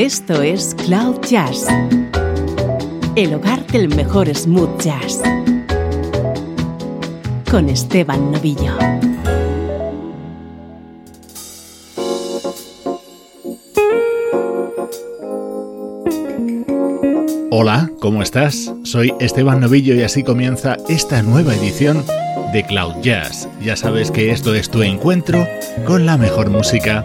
Esto es Cloud Jazz, el hogar del mejor smooth jazz, con Esteban Novillo. Hola, ¿cómo estás? Soy Esteban Novillo y así comienza esta nueva edición de Cloud Jazz. Ya sabes que esto es tu encuentro con la mejor música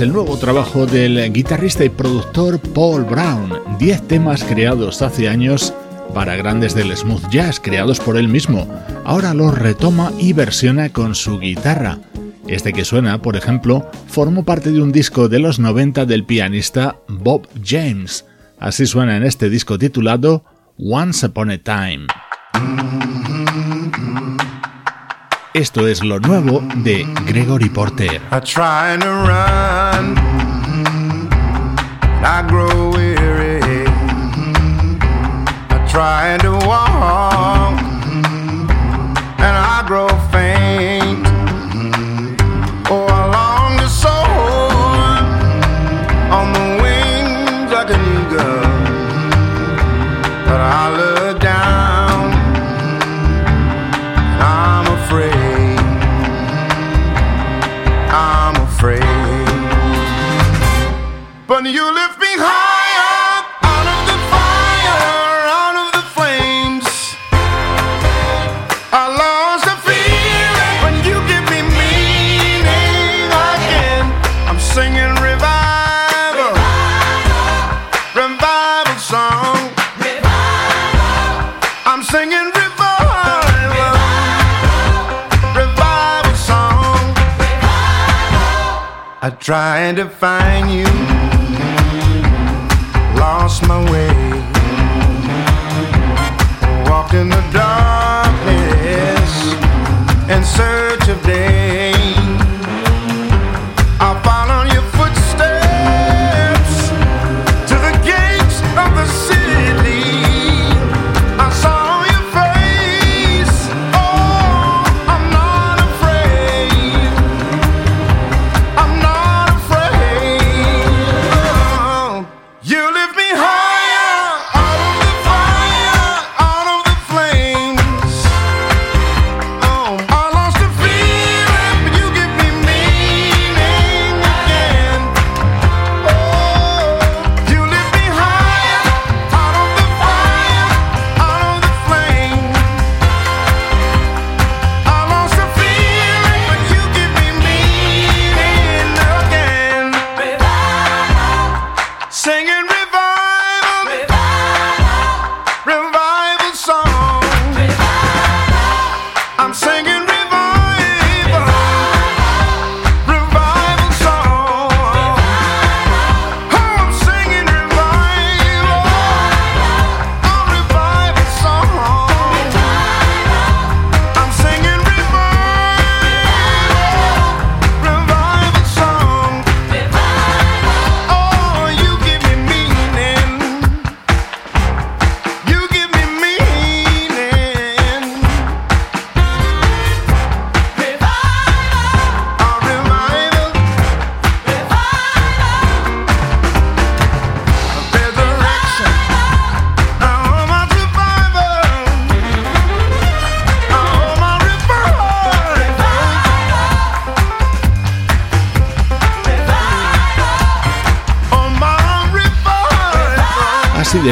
El nuevo trabajo del guitarrista y productor Paul Brown. Diez temas creados hace años para grandes del smooth jazz, creados por él mismo. Ahora los retoma y versiona con su guitarra. Este que suena, por ejemplo, formó parte de un disco de los 90 del pianista Bob James. Así suena en este disco titulado Once Upon a Time. Esto es lo nuevo de Gregory Porter. I try to run, I grow weary. I try to walk, and I grow Tried to find you, lost my way, walked in the darkness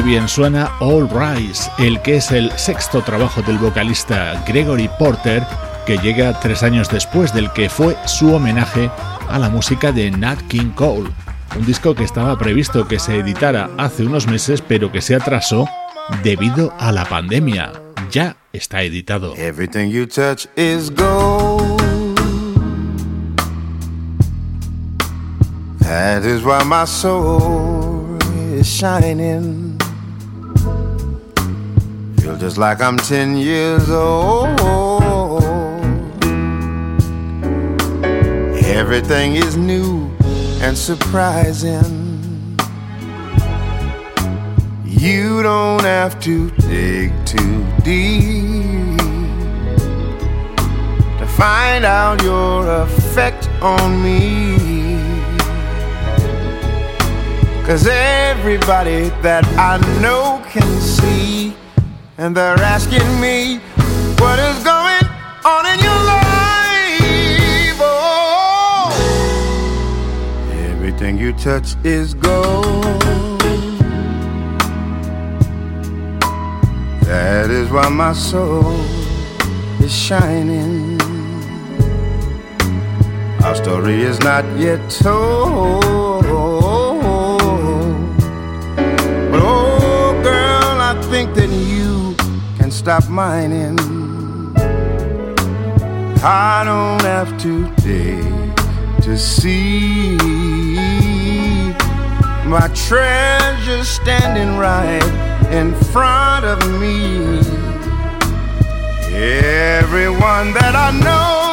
bien suena All Rise, el que es el sexto trabajo del vocalista Gregory Porter, que llega tres años después del que fue su homenaje a la música de Nat King Cole. Un disco que estaba previsto que se editara hace unos meses, pero que se atrasó debido a la pandemia. Ya está editado. Everything you touch is gold. That is why my soul is shining. Feel just like I'm 10 years old. Everything is new and surprising. You don't have to dig too deep to find out your effect on me. Cause everybody that I know can see, and they're asking me what is going on in your life. Oh, everything you touch is gold. That is why my soul is shining. Our story is not yet told. Stop mining. I don't have to dig to see my treasure standing right in front of me. Everyone that I know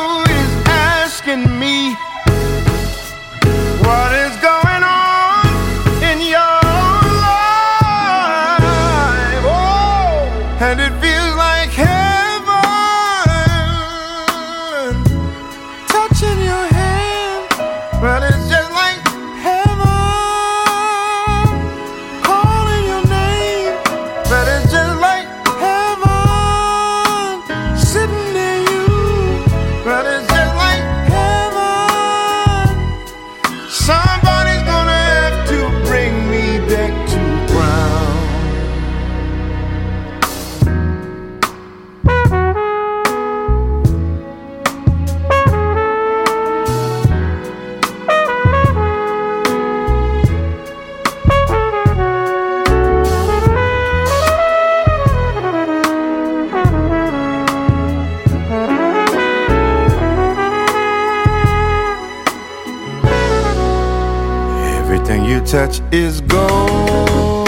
touch is gold.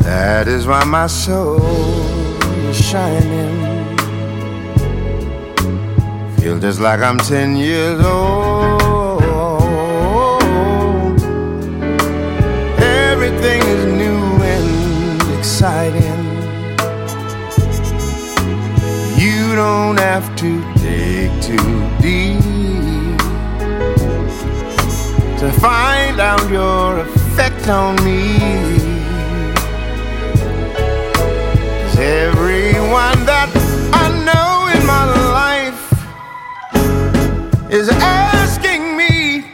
That is why my soul is shining. Feel just like I'm ten years old. Everything is new and exciting. You don't have to dig too find out your effect on me. 'Cause everyone that I know in my life is asking me,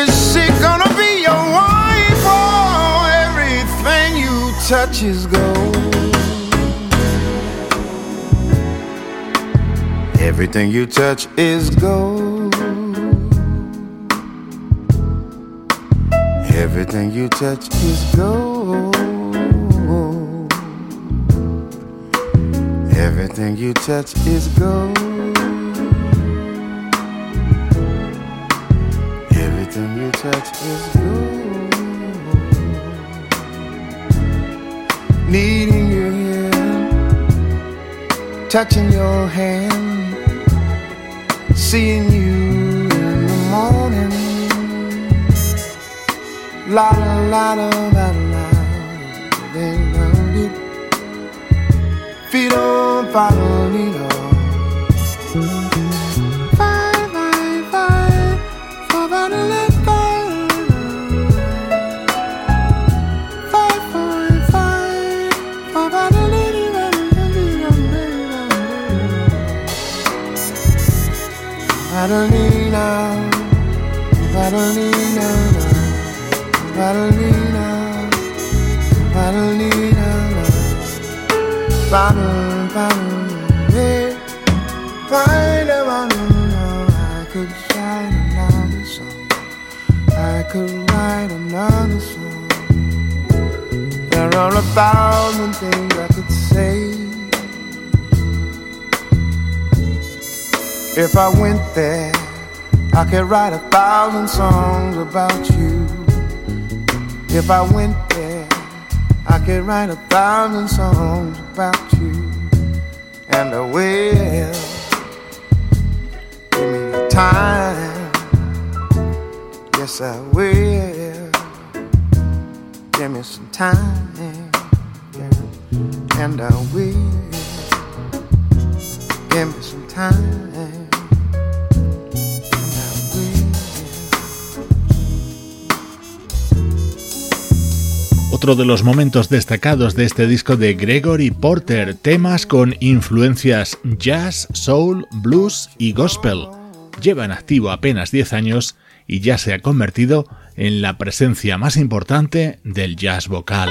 is she gonna be your wife? Oh, everything you touch is gold. Everything you touch is gold. Everything you touch is gold. Everything you touch is gold. Everything you touch is gold. Needing your hand, touching your hand, seeing you in the morning. La la la la la la, then it. Feet on fire, Nino. Five, five, Bottle, bottle, yeah. Find a bottle, I could write another song. I could write another song. There are a thousand things I could say. If I went there, I could write a thousand songs about you. If I went could write a thousand songs about you. And I will. Give me the time. Yes, I will. Give me some time. Yeah. And I will. Give me some time. Otro de los momentos destacados de este disco de Gregory Porter, temas con influencias jazz, soul, blues y gospel. Lleva en activo apenas 10 años y ya se ha convertido en la presencia más importante del jazz vocal.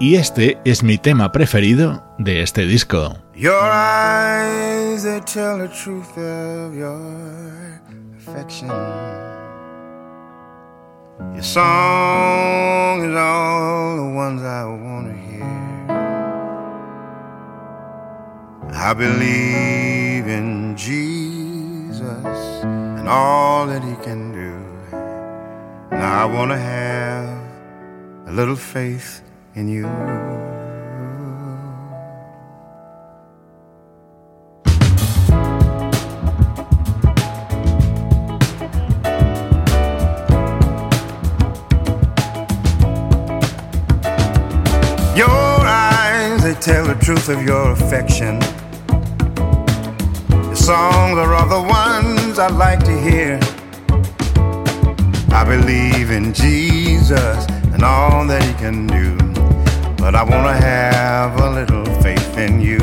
Y este es mi tema preferido de este disco. Your eyes, tell the truth of your affection. Your song is all the ones I want to hear. I believe in Jesus and all that he can do. Now I want to have a little faith in you. Truth of your affection. Your songs are all the ones I like to hear. I believe in Jesus and all that he can do. But I want to have a little faith in you.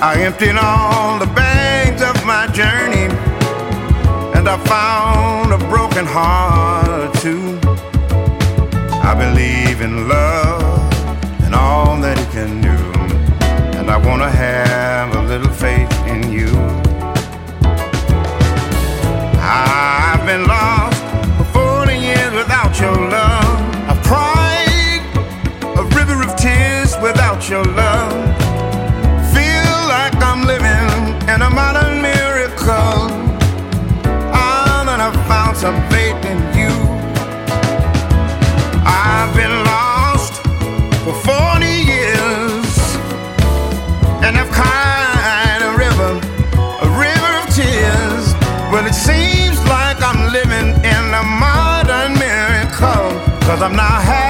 I emptied all the bags of my journey, and I found a broken heart two. I believe in love and all that He can do. And I want to have a little faith in you. I've been lost for 40 years without your love. I've cried a river of tears without your love. Feel like I'm living in a modern miracle. Ah, oh, that I found some faith in you. I'm not having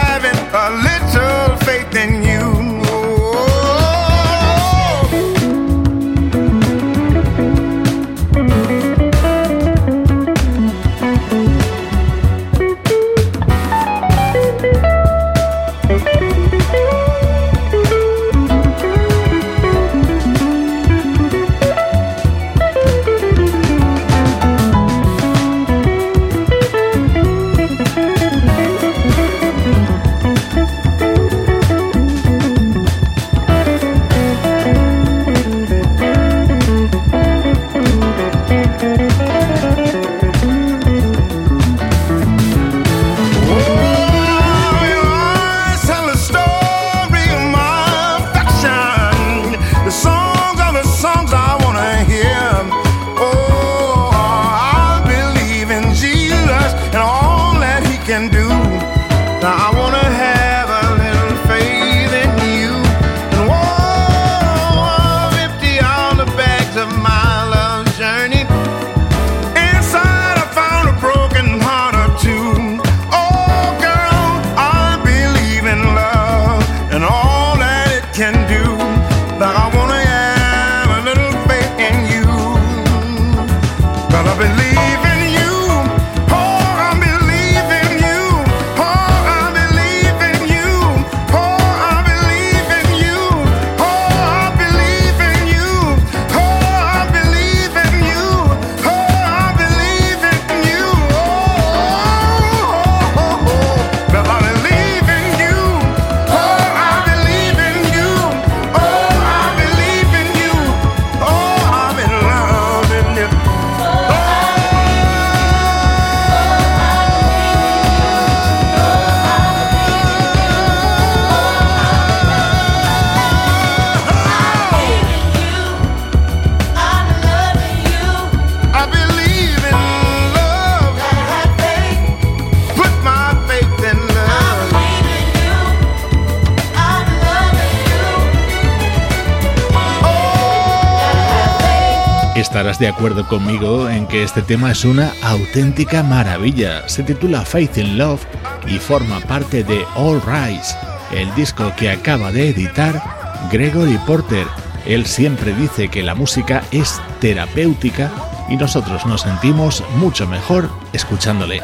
estarás de acuerdo conmigo en que este tema es una auténtica maravilla. Se titula Faith in Love y forma parte de All Rise, el disco que acaba de editar Gregory Porter. Él siempre dice que la música es terapéutica y nosotros nos sentimos mucho mejor escuchándole.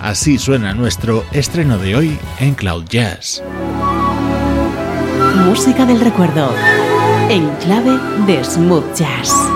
Así suena nuestro estreno de hoy en Cloud Jazz. Música del recuerdo en clave de smooth jazz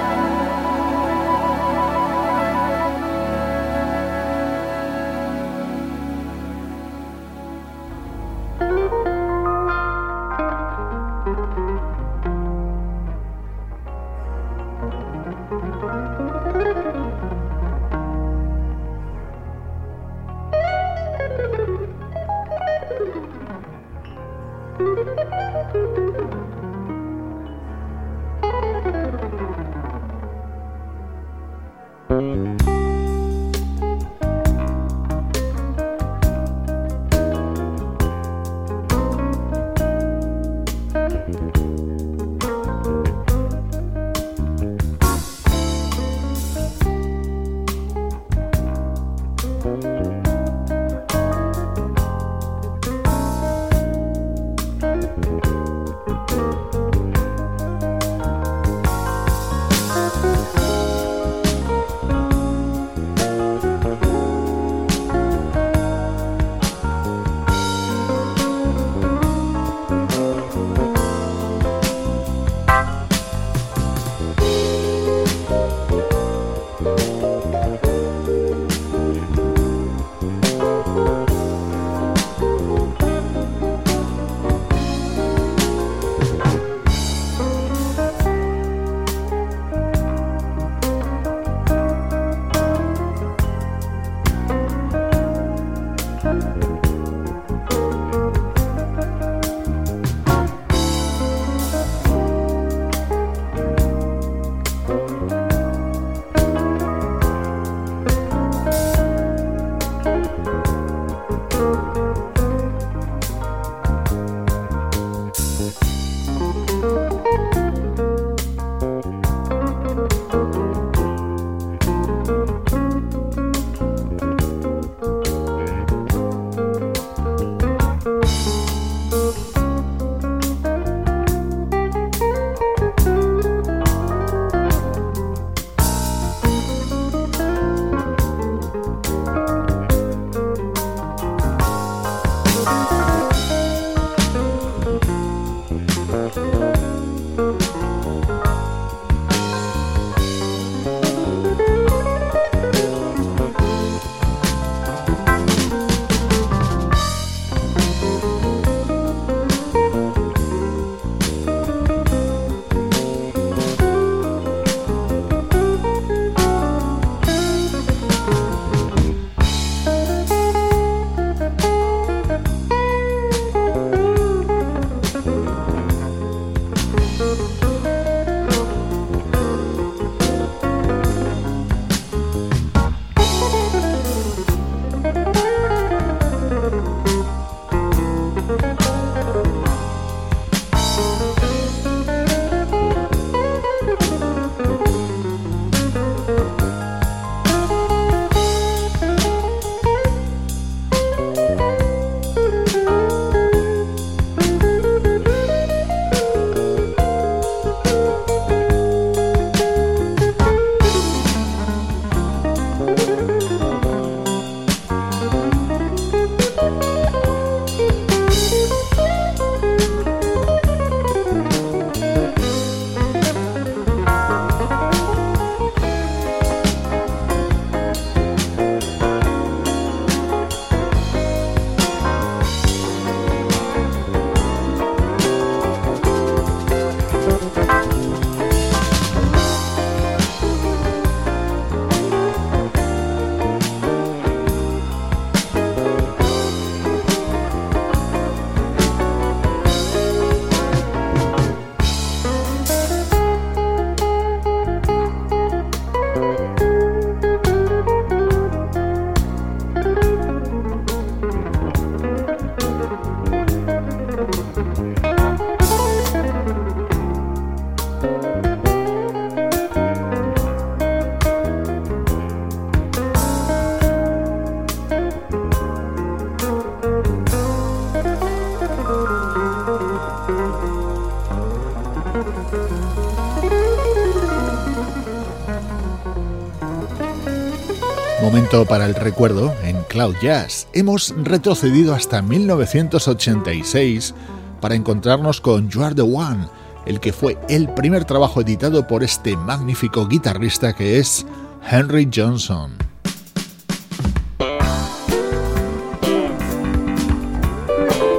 Momento para el recuerdo en Cloud Jazz. Hemos retrocedido hasta 1986 para encontrarnos con You Are the One, el que fue el primer trabajo editado por este magnífico guitarrista que es Henry Johnson.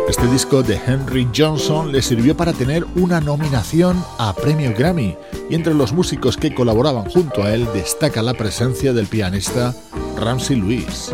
Este disco de Henry Johnson le sirvió para tener una nominación a Premio Grammy y entre los músicos que colaboraban junto a él destaca la presencia del pianista Ramsey Luis.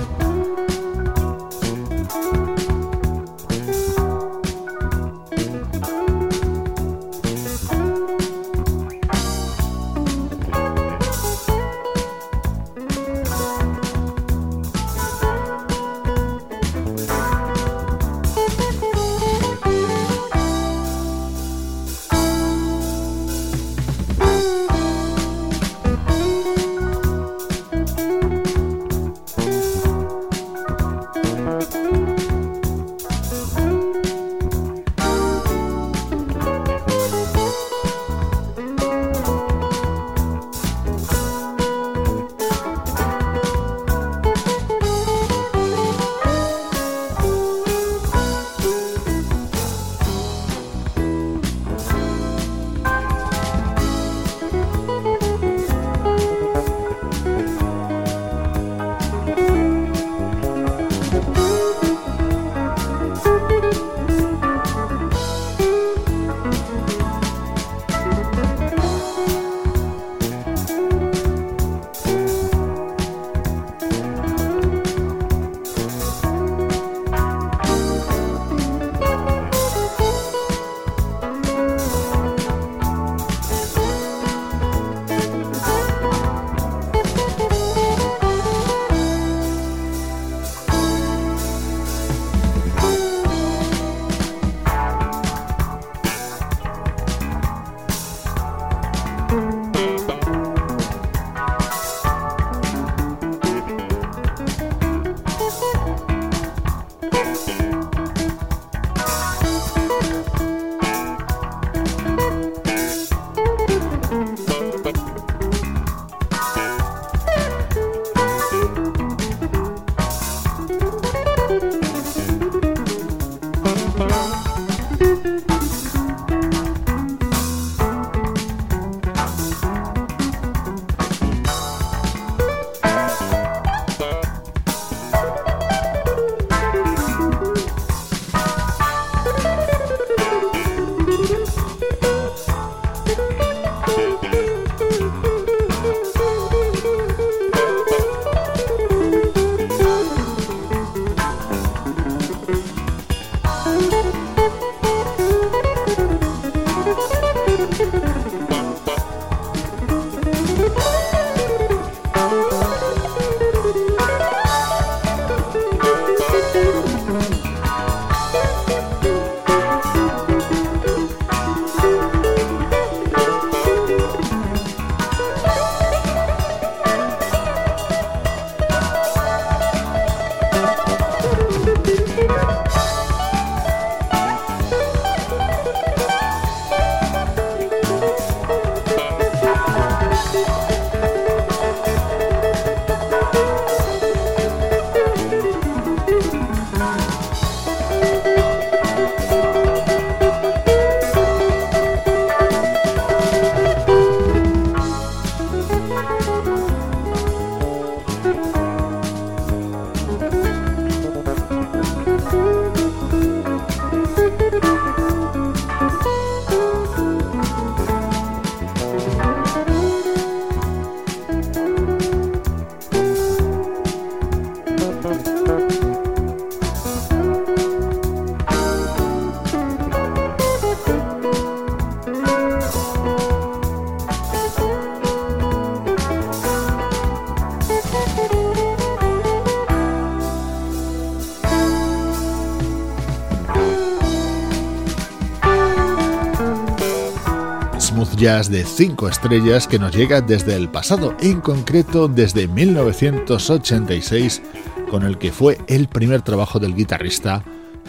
De 5 estrellas que nos llega desde el pasado, en concreto desde 1986, con el que fue el primer trabajo del guitarrista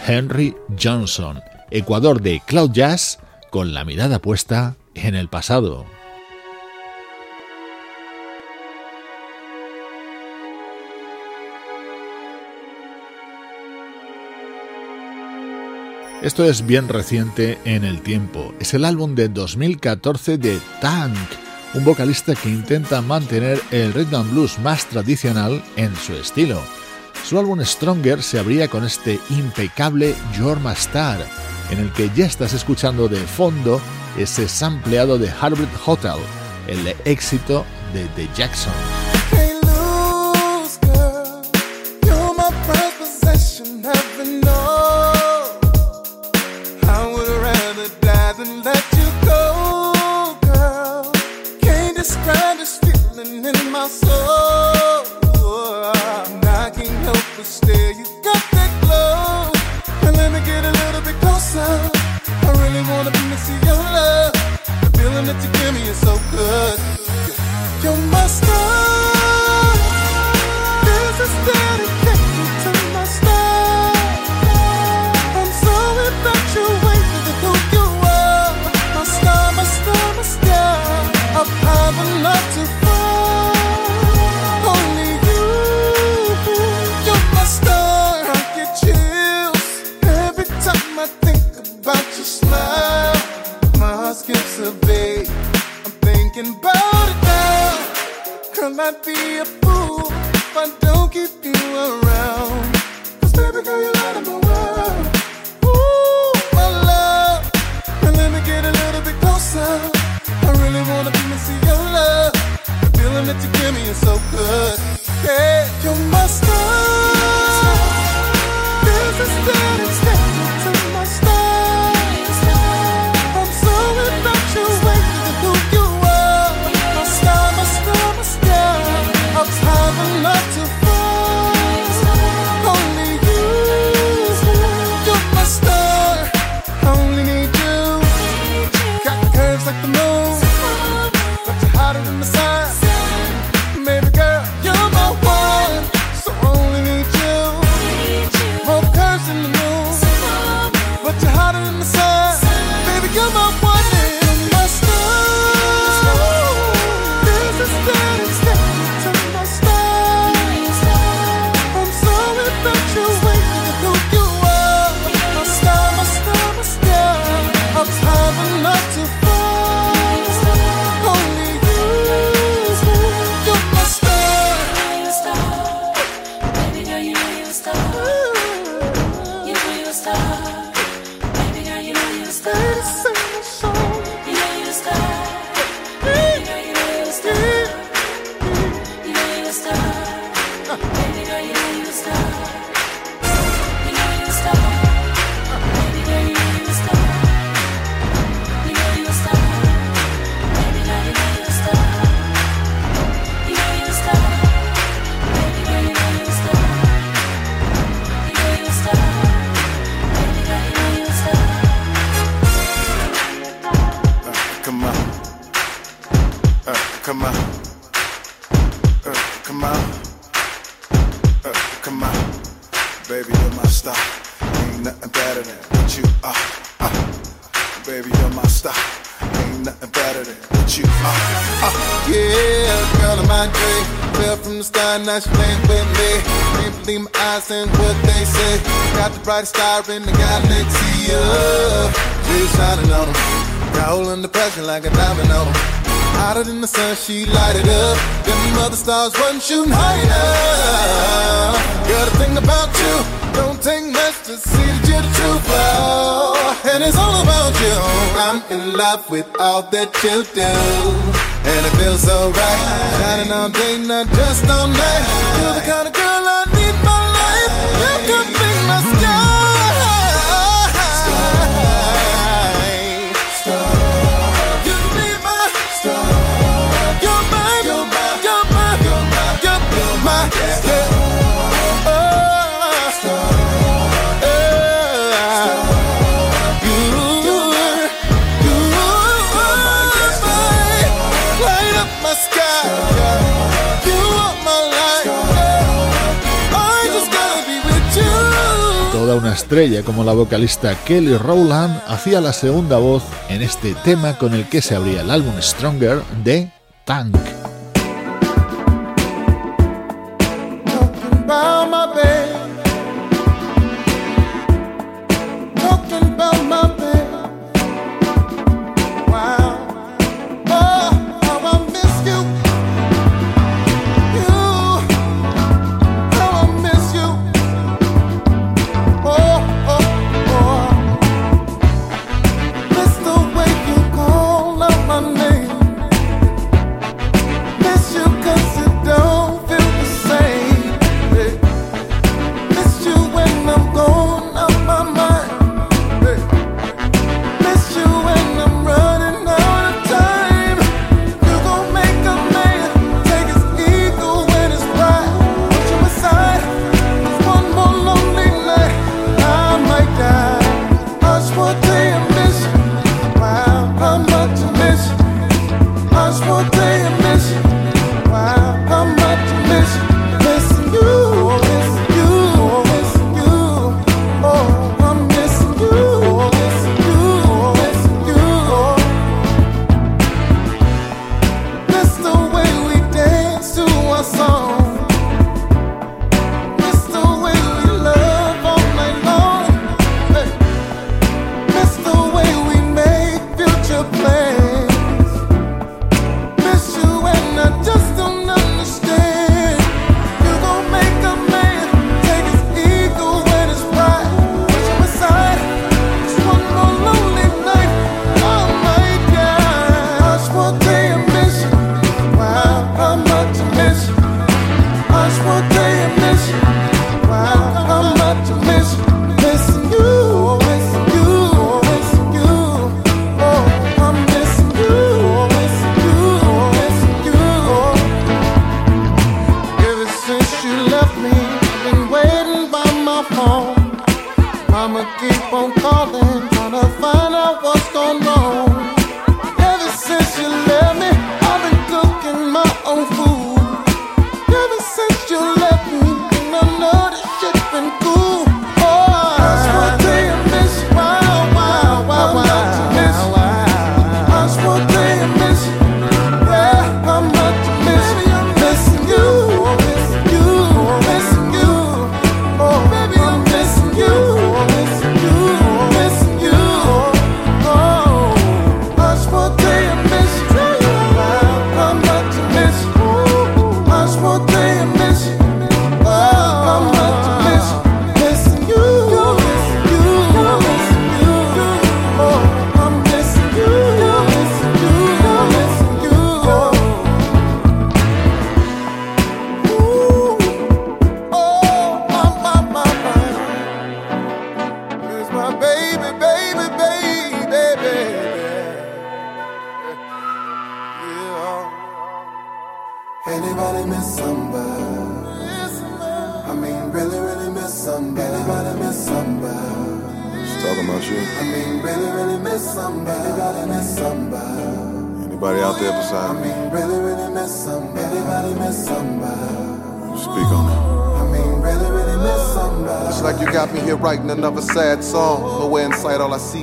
Henry Johnson, Ecuador de Cloud Jazz, con la mirada puesta en el pasado. Esto es bien reciente en el tiempo. Es el álbum de 2014 de Tank, un vocalista que intenta mantener el rhythm and blues más tradicional en su estilo. Su álbum Stronger se abría con este impecable My Star, en el que ya estás escuchando de fondo ese sampleado de Harvard Hotel, el éxito de The Jackson. Brightest star in the galaxy. Oh, she's shining on them. Roll under pressure like a diamond on them. Hotter than the sun, she lighted up. Them other stars wasn't shooting high enough. Girl, the thing about you, don't take much to see that you're the true flow. And it's all about you. I'm in love with all that you do. And it feels so right. Shining all day, not just all night. You're the kind of girl una estrella como la vocalista Kelly Rowland hacía la segunda voz en este tema con el que se abría el álbum Stronger de Tank.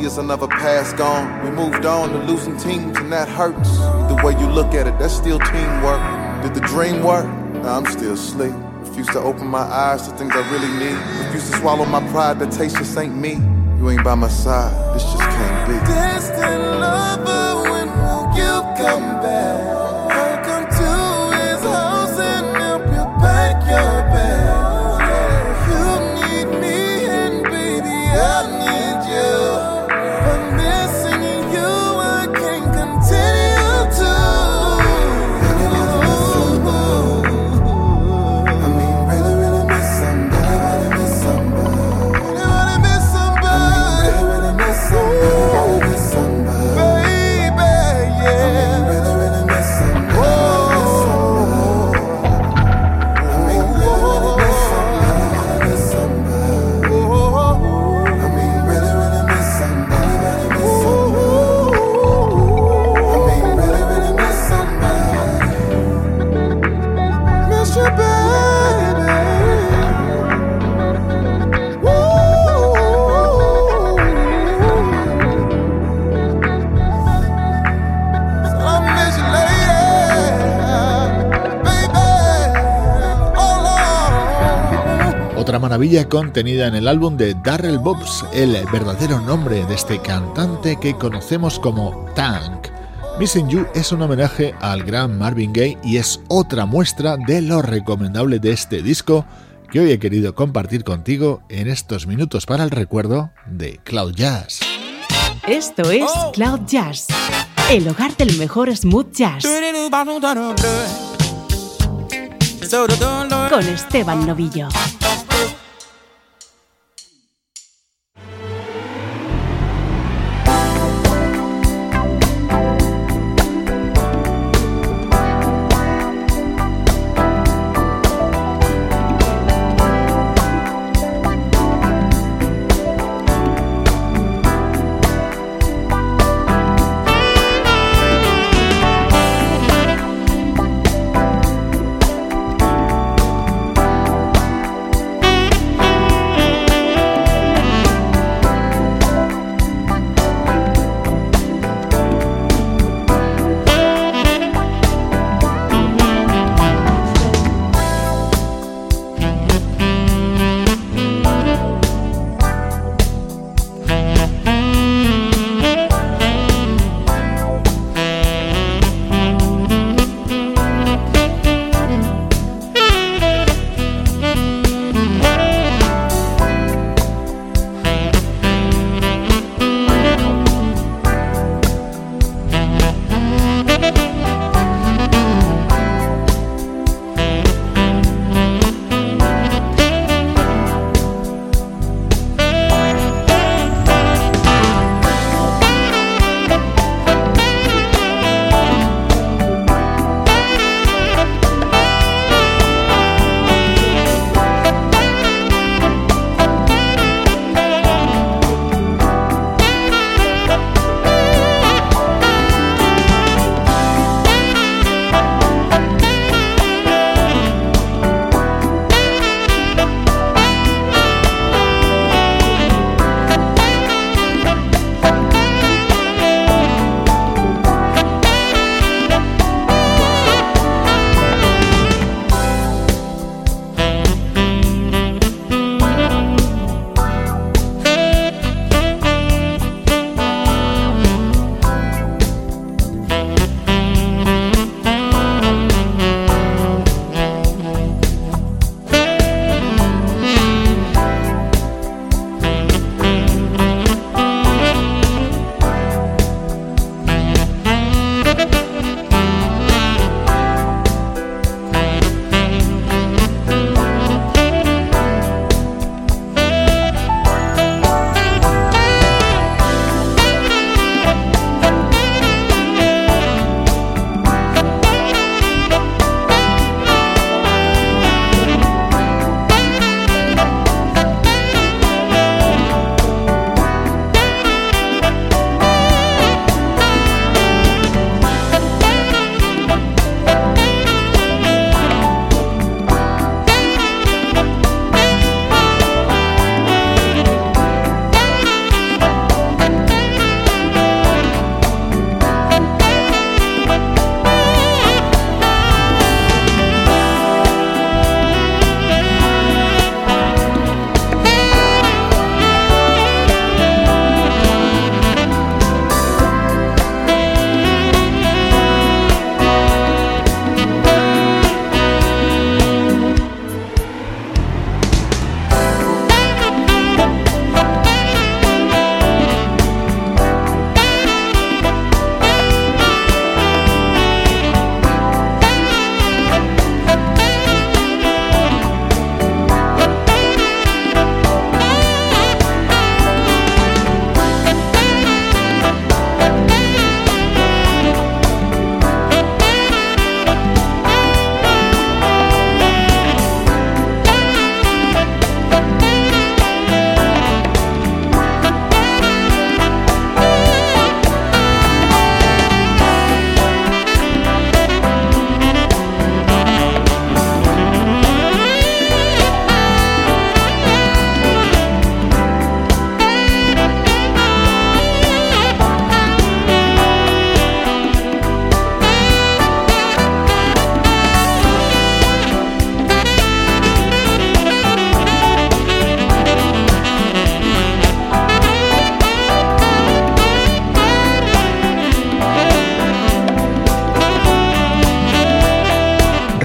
Is another past gone. We moved on to losing teams, and that hurts. The way you look at it, that's still teamwork. Did the dream work? Nah, I'm still asleep. Refuse to open my eyes to things I really need. Refuse to swallow my pride, that taste just ain't me. You ain't by my side, this just can't be. Distant lover, you come back? Maravilla contenida en el álbum de Darrell Bobs, el verdadero nombre de este cantante que conocemos como Tank. Missing You es un homenaje al gran Marvin Gaye y es otra muestra de lo recomendable de este disco que hoy he querido compartir contigo en estos minutos para el recuerdo de Cloud Jazz. Esto es Cloud Jazz, el hogar del mejor smooth jazz. Con Esteban Novillo.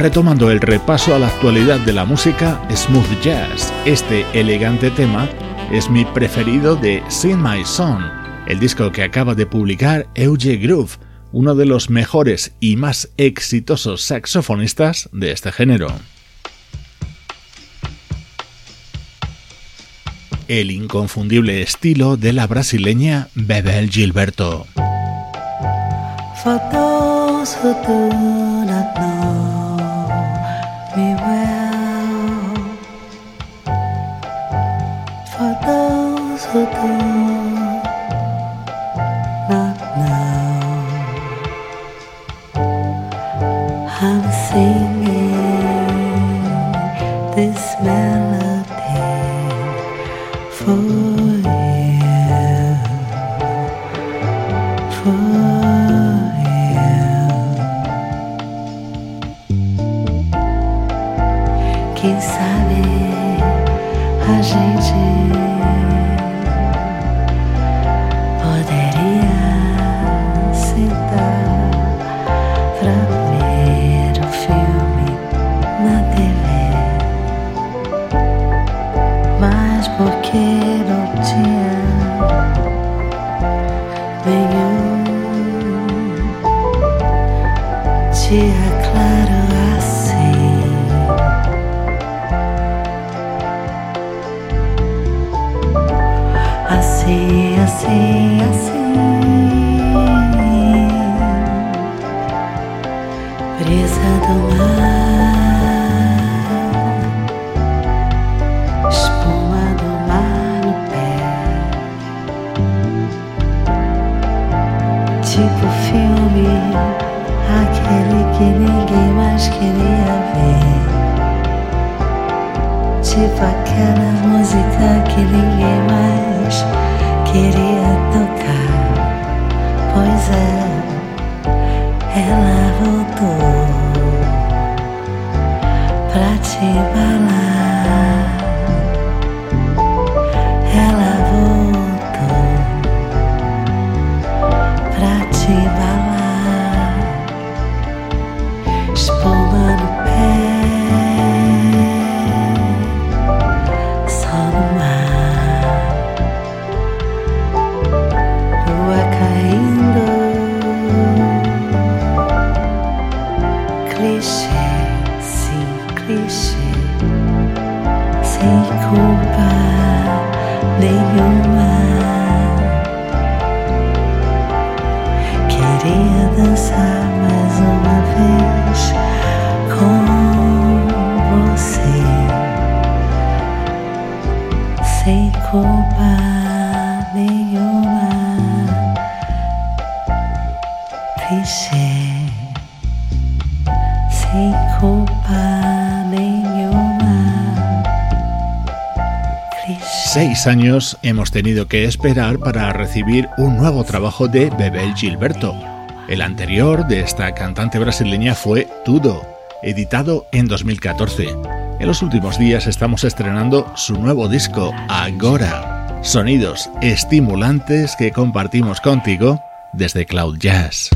Retomando el repaso a la actualidad de la música smooth jazz. Este elegante tema es mi preferido de Sing My Song, el disco que acaba de publicar Euge Groove, uno de los mejores y más exitosos saxofonistas de este género. El inconfundible estilo de la brasileña Bebel Gilberto. today. tipo aquela música que ninguém mais queria tocar. Pois é, é ela voltou pra te balar. Años hemos tenido que esperar para recibir un nuevo trabajo de Bebel Gilberto. El anterior de esta cantante brasileña fue Tudo, editado en 2014. En los últimos días estamos estrenando su nuevo disco, Agora. Sonidos estimulantes que compartimos contigo desde Cloud Jazz.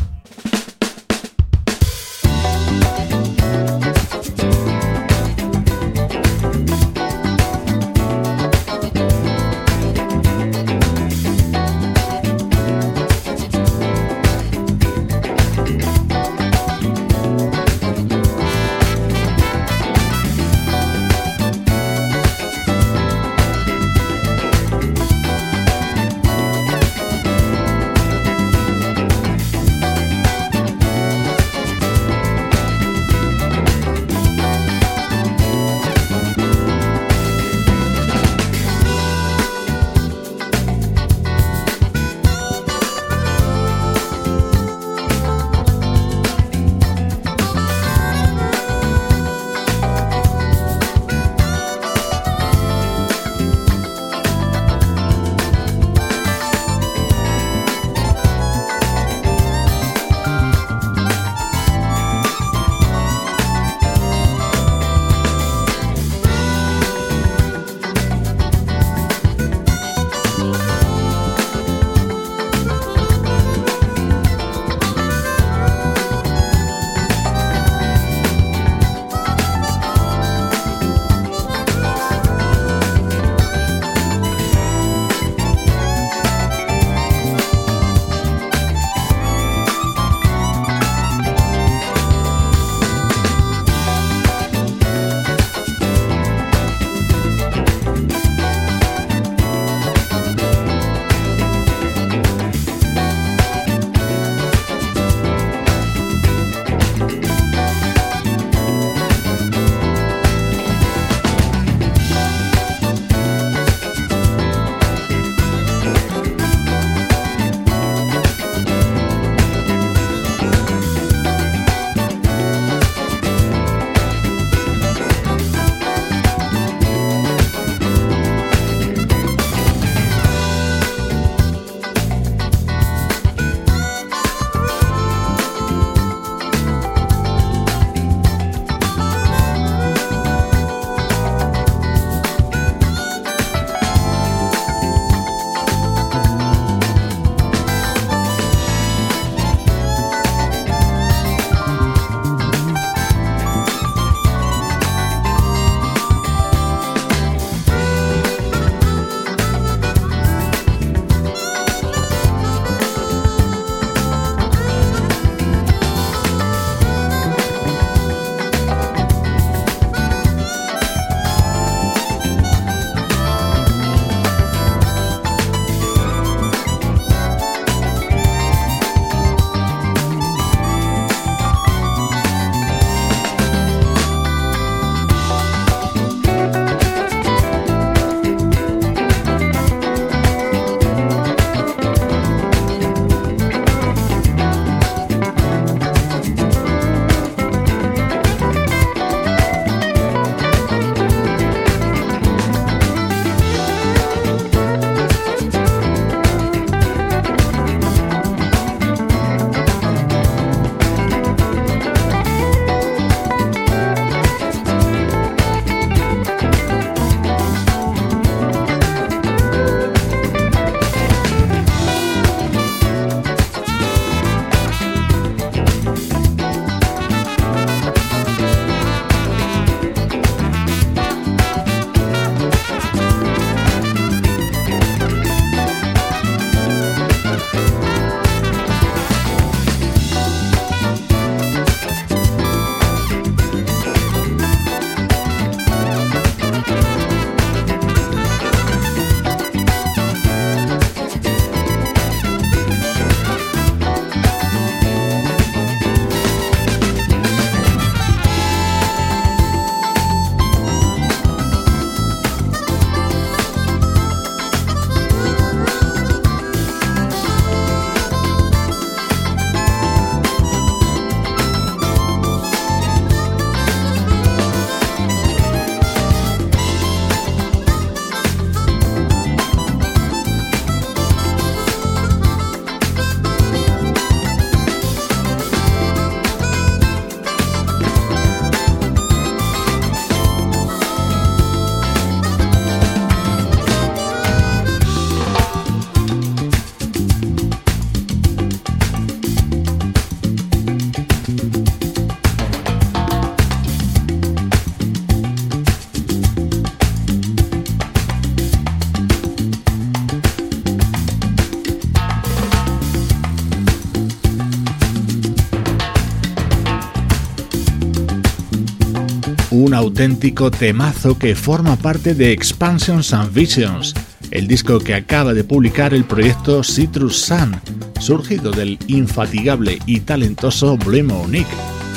Un auténtico temazo que forma parte de Expansions and Visions, el disco que acaba de publicar el proyecto Citrus Sun, surgido del infatigable y talentoso Blimo Nick,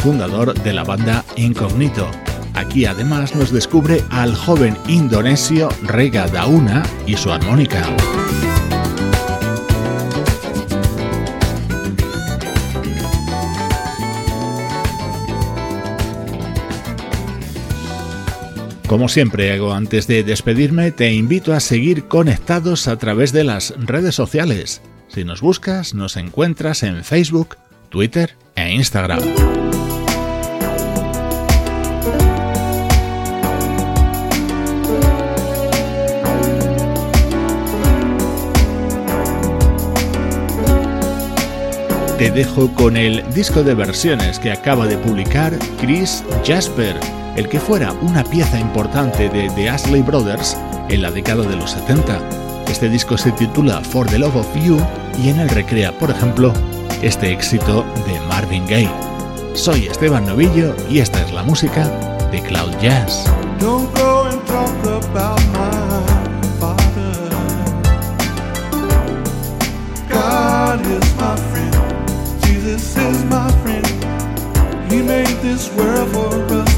fundador de la banda Incognito. Aquí además nos descubre al joven indonesio Rega Dauna y su armónica. Como siempre hago antes de despedirme, te invito a seguir conectados a través de las redes sociales. Si nos buscas, nos encuentras en Facebook, Twitter e Instagram. Te dejo con el disco de versiones que acaba de publicar Chris Jasper el que fuera una pieza importante de The Ashley Brothers en la década de los 70. Este disco se titula For the Love of You y en él recrea, por ejemplo, este éxito de Marvin Gaye. Soy Esteban Novillo y esta es la música de Cloud Jazz. He made this world for us live in. And He gives us everything. Oh, yeah. And all He asks of us is we give each other love. Don't go and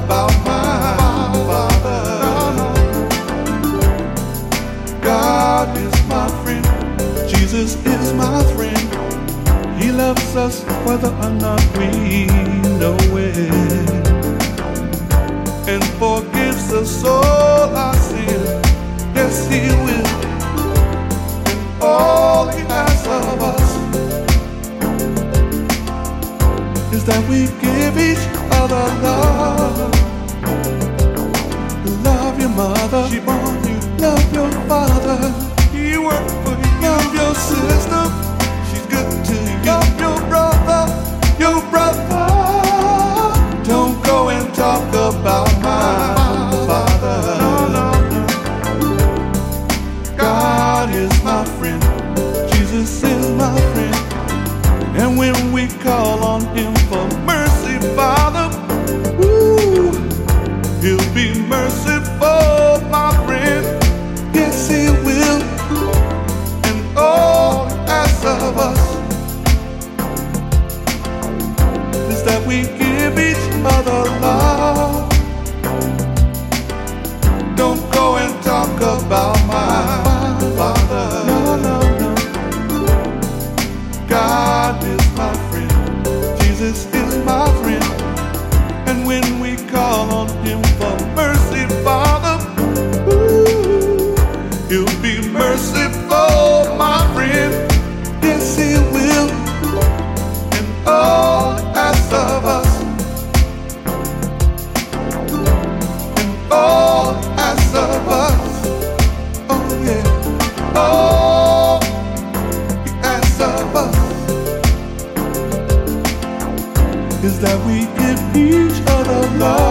is my friend. He loves us whether or not we know it. And forgives us all our sins. Yes, He will. And all He asks of us is that we give each other love. Love your mother. She born you Love your father. He worked your sister. She's good to you. Love your brother. Your brother. Don't go and talk about love.